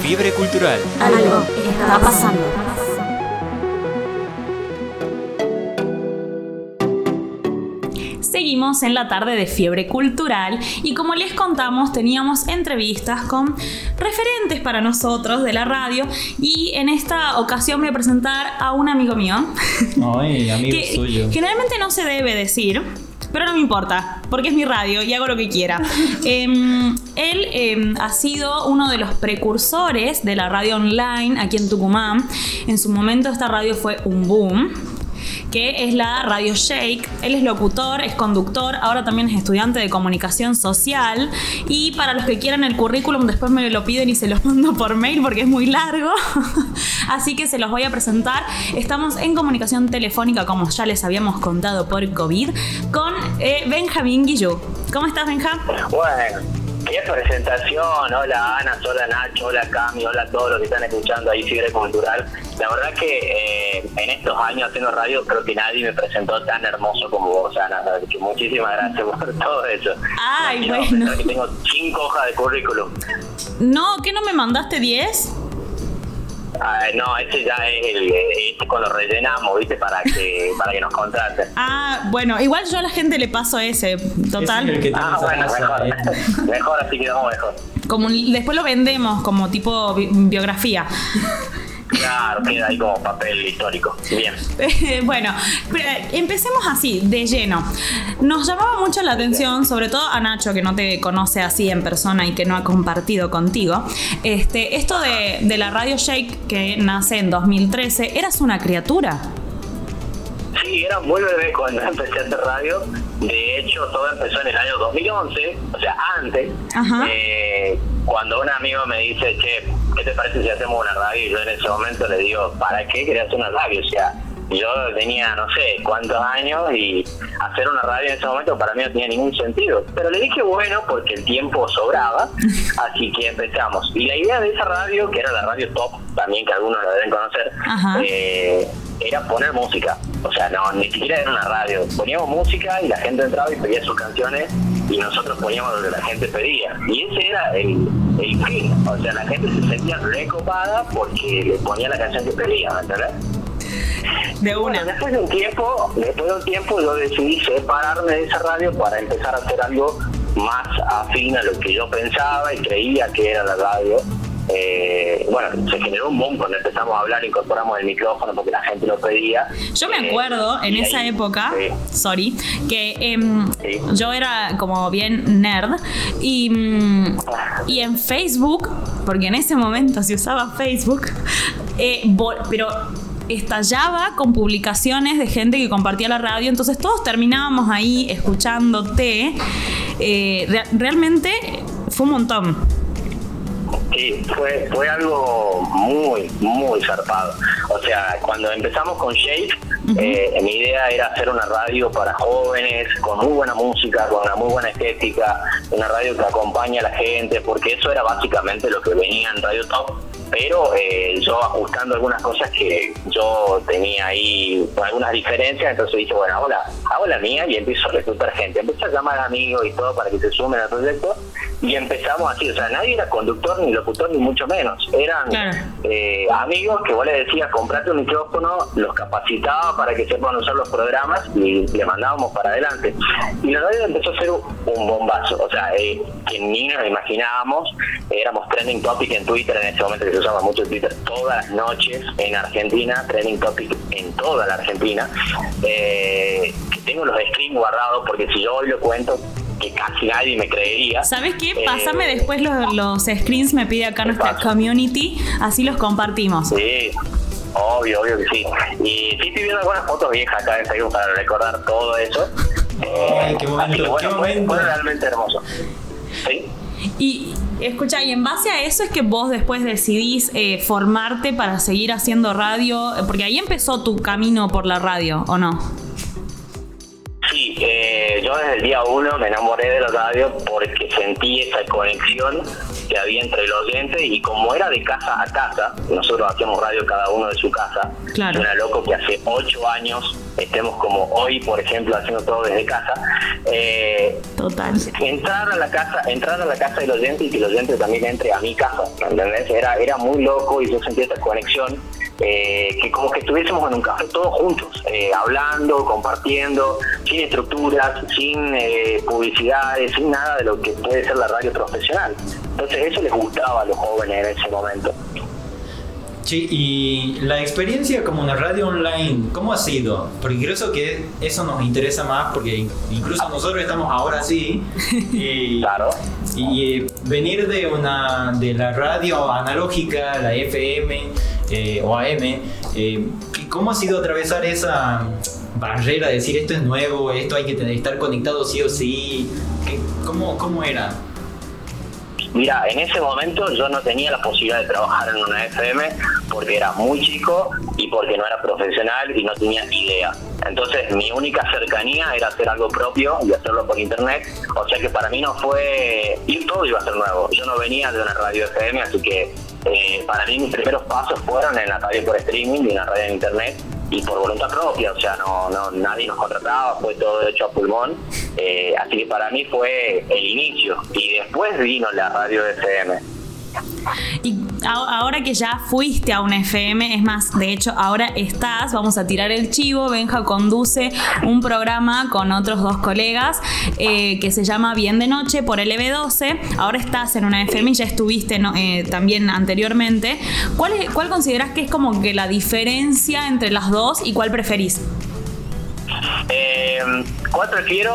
Fiebre cultural. Algo está pasando. Seguimos en la tarde de Fiebre Cultural y como les contamos teníamos entrevistas con referentes para nosotros de la radio y en esta ocasión voy a presentar a un amigo mío. Ay, amigo que suyo. generalmente no se debe decir, pero no me importa, porque es mi radio y hago lo que quiera. Em, él em, ha sido uno de los precursores de la radio online aquí en Tucumán. En su momento esta radio fue un boom que es la Radio Shake. Él es locutor, es conductor, ahora también es estudiante de comunicación social. Y para los que quieran el currículum, después me lo piden y se los mando por mail porque es muy largo. Así que se los voy a presentar. Estamos en comunicación telefónica, como ya les habíamos contado por COVID, con eh, Benjamín Guillú. ¿Cómo estás, Benja? Bueno, qué presentación. Hola Ana, hola Nacho, hola Cami, hola a todos los que están escuchando ahí Fiebre Cultural. La verdad que eh, en estos años haciendo radio creo que nadie me presentó tan hermoso como vos, Ana. Así que muchísimas gracias por todo eso. Ay, Imagino bueno. que tengo cinco hojas de currículum. No, ¿qué no me mandaste 10? Ah, no, ese ya es el, este cuando rellenamos, ¿viste? Para que, para que nos contraten. Ah, bueno, igual yo a la gente le paso ese, total. Es el que Ah, bueno, mejor. eh. mejor, así quedamos mejor. Como después lo vendemos como tipo bi- biografía. Claro, queda ahí como papel histórico. Bien. bueno, pero, eh, empecemos así, de lleno. Nos llamaba mucho la atención, sobre todo a Nacho, que no te conoce así en persona y que no ha compartido contigo. Este, esto de, de la Radio Shake que nace en 2013, ¿eras una criatura? Sí, era muy bebé cuando empecé a hacer radio. De hecho, todo empezó en el año 2011, o sea, antes. Eh, cuando un amigo me dice, che, ¿qué te parece si hacemos una radio? Y yo en ese momento le digo, ¿para qué querías hacer una radio? O sea, yo tenía no sé cuántos años y hacer una radio en ese momento para mí no tenía ningún sentido. Pero le dije bueno porque el tiempo sobraba, así que empezamos. Y la idea de esa radio, que era la radio top, también que algunos la deben conocer, eh, era poner música. O sea, no, ni siquiera era una radio. Poníamos música y la gente entraba y pedía sus canciones y nosotros poníamos lo que la gente pedía. Y ese era el, el fin. O sea, la gente se sentía recopada porque le ponía la canción que pedía, ¿me entendés? De Bueno, una. después de un tiempo, después de un tiempo yo decidí separarme de esa radio para empezar a hacer algo más afín a lo que yo pensaba y creía que era la radio. Eh, bueno, se generó un boom cuando empezamos a hablar, incorporamos el micrófono porque la gente lo pedía. Yo me Eh, acuerdo en esa ahí- época, sí. sorry, que em, Sí. yo era como bien nerd y, mm, y en Facebook, porque en ese momento se usaba Facebook, eh, pero estallaba con publicaciones de gente que compartía la radio, entonces todos terminábamos ahí escuchándote. Eh, re- realmente fue un montón. Sí, fue, fue algo muy, muy zarpado. O sea, cuando empezamos con Shake, eh, mi idea era hacer una radio para jóvenes, con muy buena música, con una muy buena estética, una radio que acompaña a la gente, porque eso era básicamente lo que venía en Radio Top. Pero eh, yo ajustando algunas cosas que yo tenía ahí, algunas diferencias, entonces dije, bueno, hago la, hago la mía y empiezo a reclutar gente. Empecé a llamar amigos y todo para que se sumen al proyecto y empezamos así, o sea, nadie era conductor ni locutor ni mucho menos, eran Claro. eh, amigos que vos le decías comprate un micrófono, los capacitaba para que sepan usar los programas y le mandábamos para adelante. Y la radio empezó a ser un un bombazo, o sea, eh, que ni nos imaginábamos, éramos trending topic en Twitter en ese momento que se usaba mucho Twitter todas las noches en Argentina, trending topic en toda la Argentina. Eh, que tengo los screens guardados porque si yo hoy lo cuento que casi nadie me creería. ¿Sabes qué? Eh, Pásame después los, los screens, me pide acá nuestra paso. community, así los compartimos. Sí, obvio, obvio que sí. Y sí estoy viendo algunas fotos viejas acá en Facebook para recordar todo eso. Eh, Ay, qué momento, así que bueno, qué. Fue, realmente hermoso. ¿Sí? Y escucha, y en base a eso es que vos después decidís eh, formarte para seguir haciendo radio, porque ahí empezó tu camino por la radio, ¿o no? Yo desde el día uno me enamoré de la radio porque sentí esa conexión que había entre el oyente y como era de casa a casa, nosotros hacíamos radio cada uno de su casa, Claro. suena loco que hace ocho años estemos como hoy, por ejemplo, haciendo todo desde casa. Eh, Total. entrar a la casa, entrar a la casa del oyente y que el oyente también entre a mi casa, ¿entendés? Era, era muy loco y yo sentí esta conexión, eh, que como que estuviésemos en un café todos juntos, eh, hablando, compartiendo, sin estructuras, sin eh, publicidades, sin nada de lo que puede ser la radio profesional. Entonces eso les gustaba a los jóvenes en ese momento. Sí, y la experiencia como una radio online, ¿cómo ha sido? Porque creo que eso nos interesa más porque in- incluso nosotros estamos ahora sí y, Claro. y eh, venir de una de la radio analógica, la FM eh, o AM, eh, ¿cómo ha sido atravesar esa barrera de decir esto es nuevo, esto hay que tener- estar conectado sí o sí? ¿Qué- ¿Cómo, cómo era? Mira, en ese momento yo no tenía la posibilidad de trabajar en una FM porque era muy chico y porque no era profesional y no tenía idea. Entonces mi única cercanía era hacer algo propio y hacerlo por internet. O sea que para mí no fue... Y todo iba a ser nuevo. Yo no venía de una radio FM, así que eh, para mí mis primeros pasos fueron en la radio por streaming y en la radio en internet y por voluntad propia, o sea, no, no nadie nos contrataba, fue todo hecho a pulmón, eh, así que para mí fue el inicio y después vino la radio FM. Y ahora que ya fuiste a una FM, es más, de hecho, ahora estás, vamos a tirar el chivo, Benja conduce un programa con otros dos colegas eh, que se llama Bien de Noche por LB12. Ahora estás en una FM y ya estuviste eh, también anteriormente. ¿Cuál, es- ¿Cuál consideras que es como que la diferencia entre las dos y cuál preferís? Eh, ¿Cuál prefiero?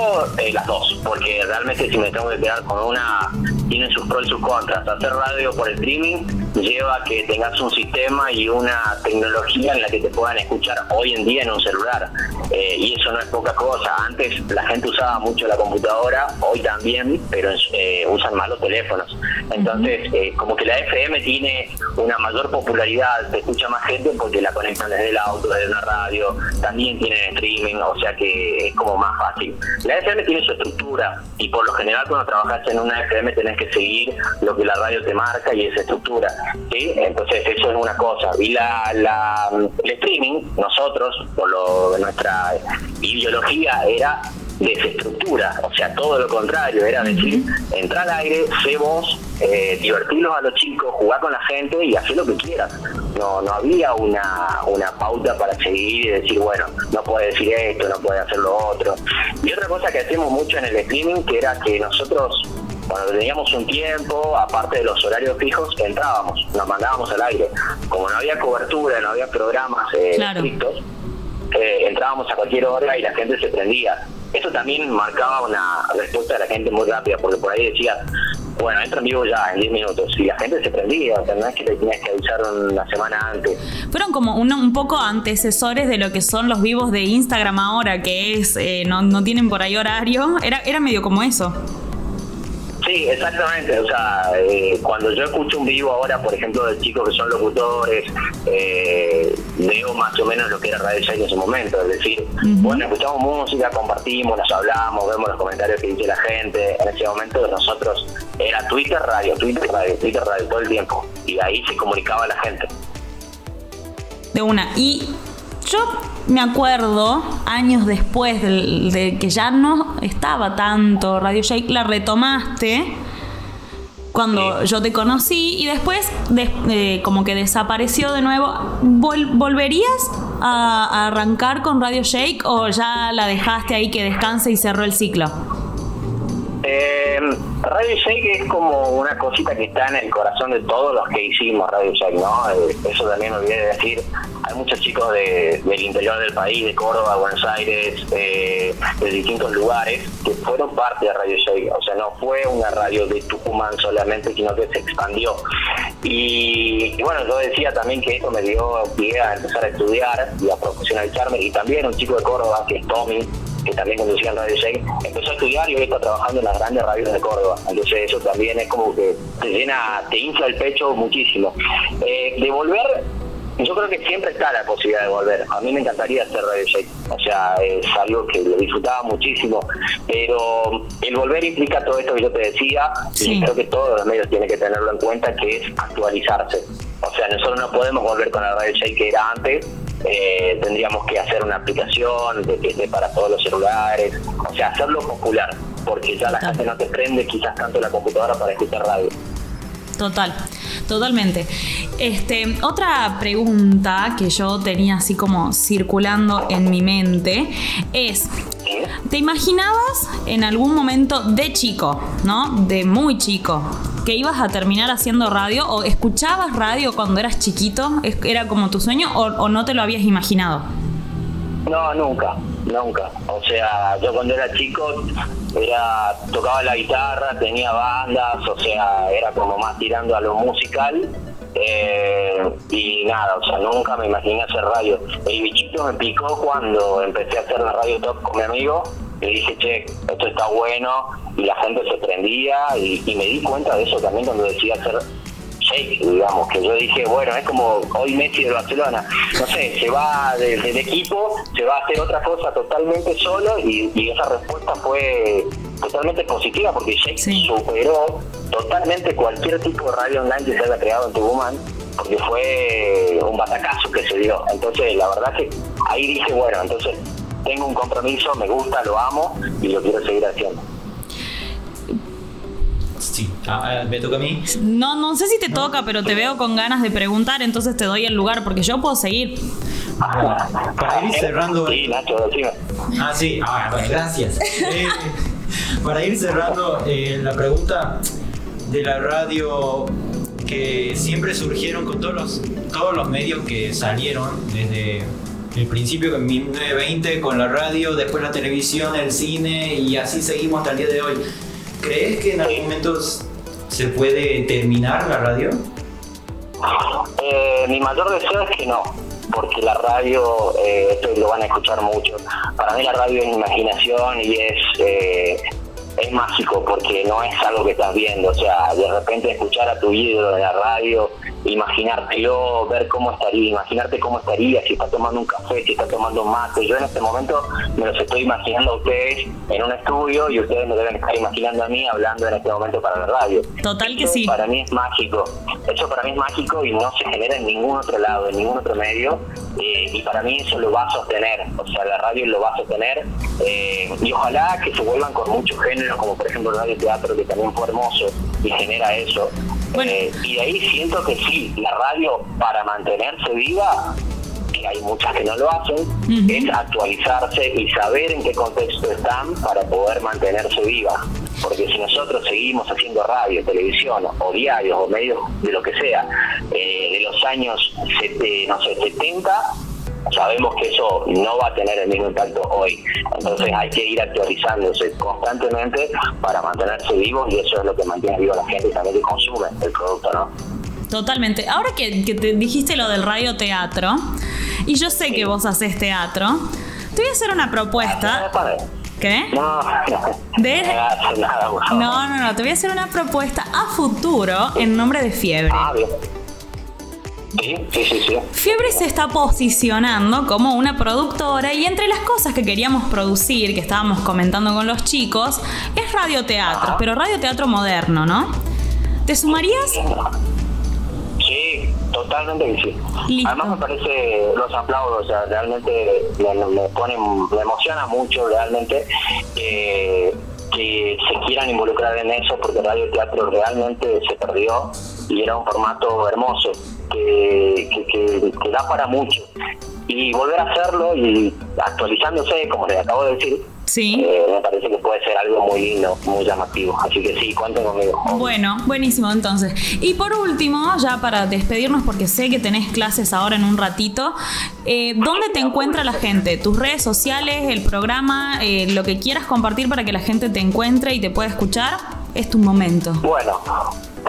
Las dos, porque realmente si me tengo que quedar con una, tienen sus pros y sus contras. Hacer radio por streaming lleva a que tengas un sistema y una tecnología en la que te puedan escuchar hoy en día en un celular. Eh, y eso no es poca cosa. Antes la gente usaba mucho la computadora, hoy también, pero eh, usan más los teléfonos. Entonces, eh, como que la FM tiene una mayor popularidad, se escucha más gente porque la conectan desde el auto, desde una radio, también tienen streaming, o sea que es como más fácil. La FM tiene su estructura y por lo general cuando trabajas en una FM tenés que seguir lo que la radio te marca y esa estructura. ¿sí? Entonces eso es una cosa. Y la, la, el streaming, nosotros, por lo, nuestra ideología era desestructura, o sea, todo lo contrario, era decir, entra al aire, sé vos, eh, divertirlos a los chicos, jugar con la gente y hacer lo que quieras. No, no había una, una pauta para seguir y decir, bueno, no puede decir esto, no puede hacer lo otro. Y otra cosa que hacemos mucho en el streaming, que era que nosotros cuando teníamos un tiempo, aparte de los horarios fijos, entrábamos, nos mandábamos al aire. Como no había cobertura, no había programas eh, Claro. estrictos, eh, entrábamos a cualquier hora y la gente se prendía. Eso también marcaba una respuesta de la gente muy rápida, porque por ahí decía, bueno, entra en vivo ya en 10 minutos, y la gente se prendía, o sea, no es que le tenías que avisar una semana antes. Fueron como un, un poco antecesores de lo que son los vivos de Instagram ahora, que es, eh, no, no tienen por ahí horario. Era, era medio como eso. Sí, exactamente. O sea, eh, cuando yo escucho un vivo ahora, por ejemplo, de chicos que son locutores, eh, veo más o menos lo que era Radio Shine en ese momento. Es decir, bueno, escuchamos música, compartimos, nos hablamos, vemos los comentarios que dice la gente. En ese momento nosotros era Twitter, radio, Twitter, radio, Twitter, radio, todo el tiempo. Y ahí se comunicaba la gente. De una. Y yo me acuerdo, años después de, que ya no estaba tanto Radio Shake, la retomaste cuando yo te conocí y después des- eh, como que desapareció de nuevo. Vol- ¿Volverías a, a arrancar con Radio Shake o ya la dejaste ahí que descanse y cerró el ciclo? Eh, Radio Shake es como una cosita que está en el corazón de todos los que hicimos Radio Shake, ¿no? Eh, eso también me olvidé de decir. Hay muchos chicos de- del interior del país, de Córdoba, Buenos Aires, eh, de distintos lugares, que fueron parte de Radio Shake. O sea, no fue una radio de Tucumán solamente, sino que se expandió. Y, y bueno, yo decía también que esto me dio pie a empezar a estudiar y a profesionalizarme. Y también un chico de Córdoba, que es Tommy, que también conducía en Radio Shake, empezó a estudiar y hoy está trabajando en las grandes radios de Córdoba. Entonces eso también es como que te llena, te infla el pecho muchísimo. Eh, de volver, yo creo que siempre está la posibilidad de volver. A mí me encantaría hacer Radio Shake. O sea, es algo que lo disfrutaba muchísimo. Pero el volver implica todo esto que yo te decía. Sí. Y creo que todos los medios tienen que tenerlo en cuenta, que es actualizarse. O sea, nosotros no podemos volver con la Radio Shake que era antes. Eh, tendríamos que hacer una aplicación de que esté para todos los celulares. O sea, hacerlo popular. Porque ya la Total. gente no te prende quizás tanto la computadora para escuchar radio. Total, totalmente. Este, otra pregunta que yo tenía así como circulando en mi mente es. ¿te imaginabas en algún momento de chico, ¿no? De muy chico, ibas a terminar haciendo radio o escuchabas radio cuando eras chiquito? ¿Es- ¿Era como tu sueño o, o no te lo habías imaginado? No, nunca, nunca. O sea, yo cuando era chico era tocaba la guitarra, tenía bandas, o sea, era como más tirando a lo musical. eh, y nada, o sea, nunca me imaginé hacer radio. El bichito me picó cuando empecé a hacer la radio top con mi amigo. Le dije, che, esto está bueno, y la gente se prendía, y, y me di cuenta de eso también cuando decidí hacer shake, digamos, que yo dije, bueno, es como hoy Messi de Barcelona, no sé, se va de- del equipo, se va a hacer otra cosa totalmente solo y, y esa respuesta fue totalmente positiva porque Shake Sí. superó totalmente cualquier tipo de radio online que se haya creado en Tucumán porque fue un batacazo que se dio. Entonces, la verdad que ahí dije, bueno, entonces tengo un compromiso, me gusta, lo amo y lo quiero seguir haciendo. Sí, ah, ah, me toca a mí. No, no sé si te toca, pero te veo con ganas de preguntar, entonces te doy el lugar porque yo puedo seguir. Bueno, para ir cerrando. Sí, Nacho, decime. Ah, sí, ah, bueno, gracias. Eh, para ir cerrando eh, la pregunta de la radio que siempre surgieron con todos los, todos los medios que salieron desde el principio en 1920 con la radio, después la televisión, el cine y así seguimos hasta el día de hoy. ¿Crees que en algún momento se puede terminar la radio? Eh, mi mayor deseo es que no, porque la radio, eh, esto lo van a escuchar mucho. Para mí la radio es imaginación y es eh, es mágico porque no es algo que estás viendo. O sea, de repente escuchar a tu ídolo en la radio, imaginártelo, ver cómo estaría, imaginarte cómo estaría, si está tomando un café, si está tomando un mate. Yo en este momento me los estoy imaginando a ustedes en un estudio y ustedes me deben estar imaginando a mí hablando en este momento para la radio. Total que Eso sí. Para mí es mágico. Eso para mí es mágico y no se genera en ningún otro lado, en ningún otro medio. Eh, y para mí eso lo va a sostener. O sea, la radio lo va a sostener. eh, y ojalá que se vuelvan con muchos géneros, como por ejemplo el radio teatro, que también fue hermoso y genera eso. Bueno. Eh, y de ahí siento que sí, la radio para mantenerse viva que hay muchas que no lo hacen, es actualizarse y saber en qué contexto están para poder mantenerse viva. Porque si nosotros seguimos haciendo radio, televisión o diarios o medios de lo que sea, eh, de los años sete- no sé, 70, sabemos que eso no va a tener el mismo impacto hoy. Entonces hay que ir actualizándose constantemente para mantenerse vivos y eso es lo que mantiene viva a la gente y también que consume el producto, ¿no? Totalmente. Ahora que, que te dijiste lo del radioteatro, y yo sé que vos haces teatro, te voy a hacer una propuesta. ¿Qué? No, De- no hace nada, por favor. No, no, no, te voy a hacer una propuesta a futuro en nombre de Fiebre. Ah, bien. Sí, sí, sí, sí. Fiebre se está posicionando como una productora y entre las cosas que queríamos producir, que estábamos comentando con los chicos, es radioteatro, pero radioteatro moderno, ¿no? ¿Te sumarías? Totalmente que sí. Listo. Además me parece, los aplaudo, o sea, realmente me, me ponen, me emociona mucho realmente que, que se quieran involucrar en eso porque Radio Teatro realmente se perdió y era un formato hermoso que, que, que- que da para mucho. Y volver a hacerlo y actualizándose, como les acabo de decir, Sí. eh, me parece que puede ser algo muy lindo, muy llamativo. Así que sí, cuenten conmigo. Bueno, buenísimo entonces. Y por último, ya para despedirnos, porque sé que tenés clases ahora en un ratito, eh, ¿dónde te encuentra la gente? ¿Tus redes sociales, el programa, eh, lo que quieras compartir para que la gente te encuentre y te pueda escuchar? Es tu momento. Bueno,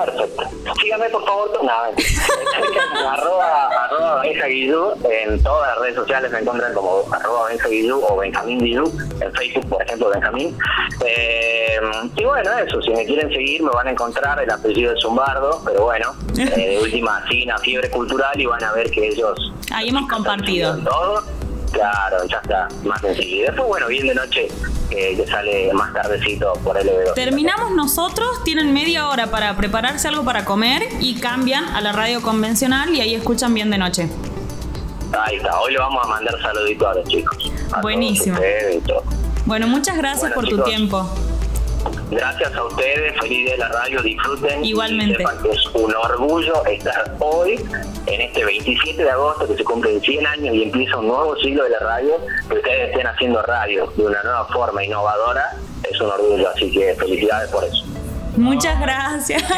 perfecto. Síganme por favor, nada, arroba, arroba Guillú, en todas las redes sociales me encuentran como arroba Benja Guillú o Benjamín Guillú, en Facebook por ejemplo Benjamín. Eh, y bueno, eso, si me quieren seguir me van a encontrar el apellido de Zumbardo, pero bueno, eh, de última a Fiebre Cultural y van a ver que ellos... Ahí hemos compartido. Todo. Claro, ya está, más sencillo. Y después, bueno, bien de noche, que sale más tardecito por el evento. Terminamos nosotros, tienen media hora para prepararse algo para comer y cambian a la radio convencional y ahí escuchan bien de noche. Ahí está, hoy le vamos a mandar saluditos a los chicos. a Buenísimo. Bueno, muchas gracias Bueno, por tu tiempo. Gracias a ustedes, feliz día de la radio, disfruten. Igualmente. Y es un orgullo estar hoy, en este 27 de agosto, que se cumplen 100 años y empieza un nuevo siglo de la radio, que ustedes estén haciendo radio de una nueva forma innovadora, es un orgullo, así que felicidades por eso. Muchas gracias.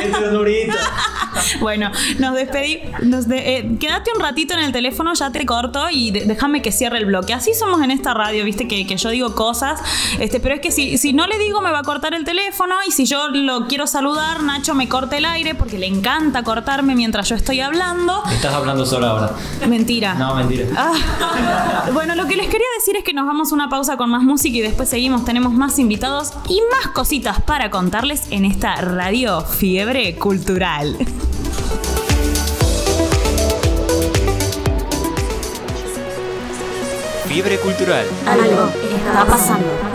Bueno, nos despedí. Nos de- eh, quédate un ratito en el teléfono, ya te corto y de- déjame que cierre el bloque. Así somos en esta radio, viste, que, que yo digo cosas, este, pero es que si, si no le digo me va a cortar el teléfono y si yo lo quiero saludar, Nacho me corta el aire porque le encanta cortarme mientras yo estoy hablando. Estás hablando solo ahora. Mentira. No, mentira. Ah. Bueno, lo que les quería decir es que nos vamos a una pausa con más música y después seguimos. Tenemos más invitados y más cositas para contarles en esta radio Fiebre Cultural. Fiebre cultural. Algo está pasando.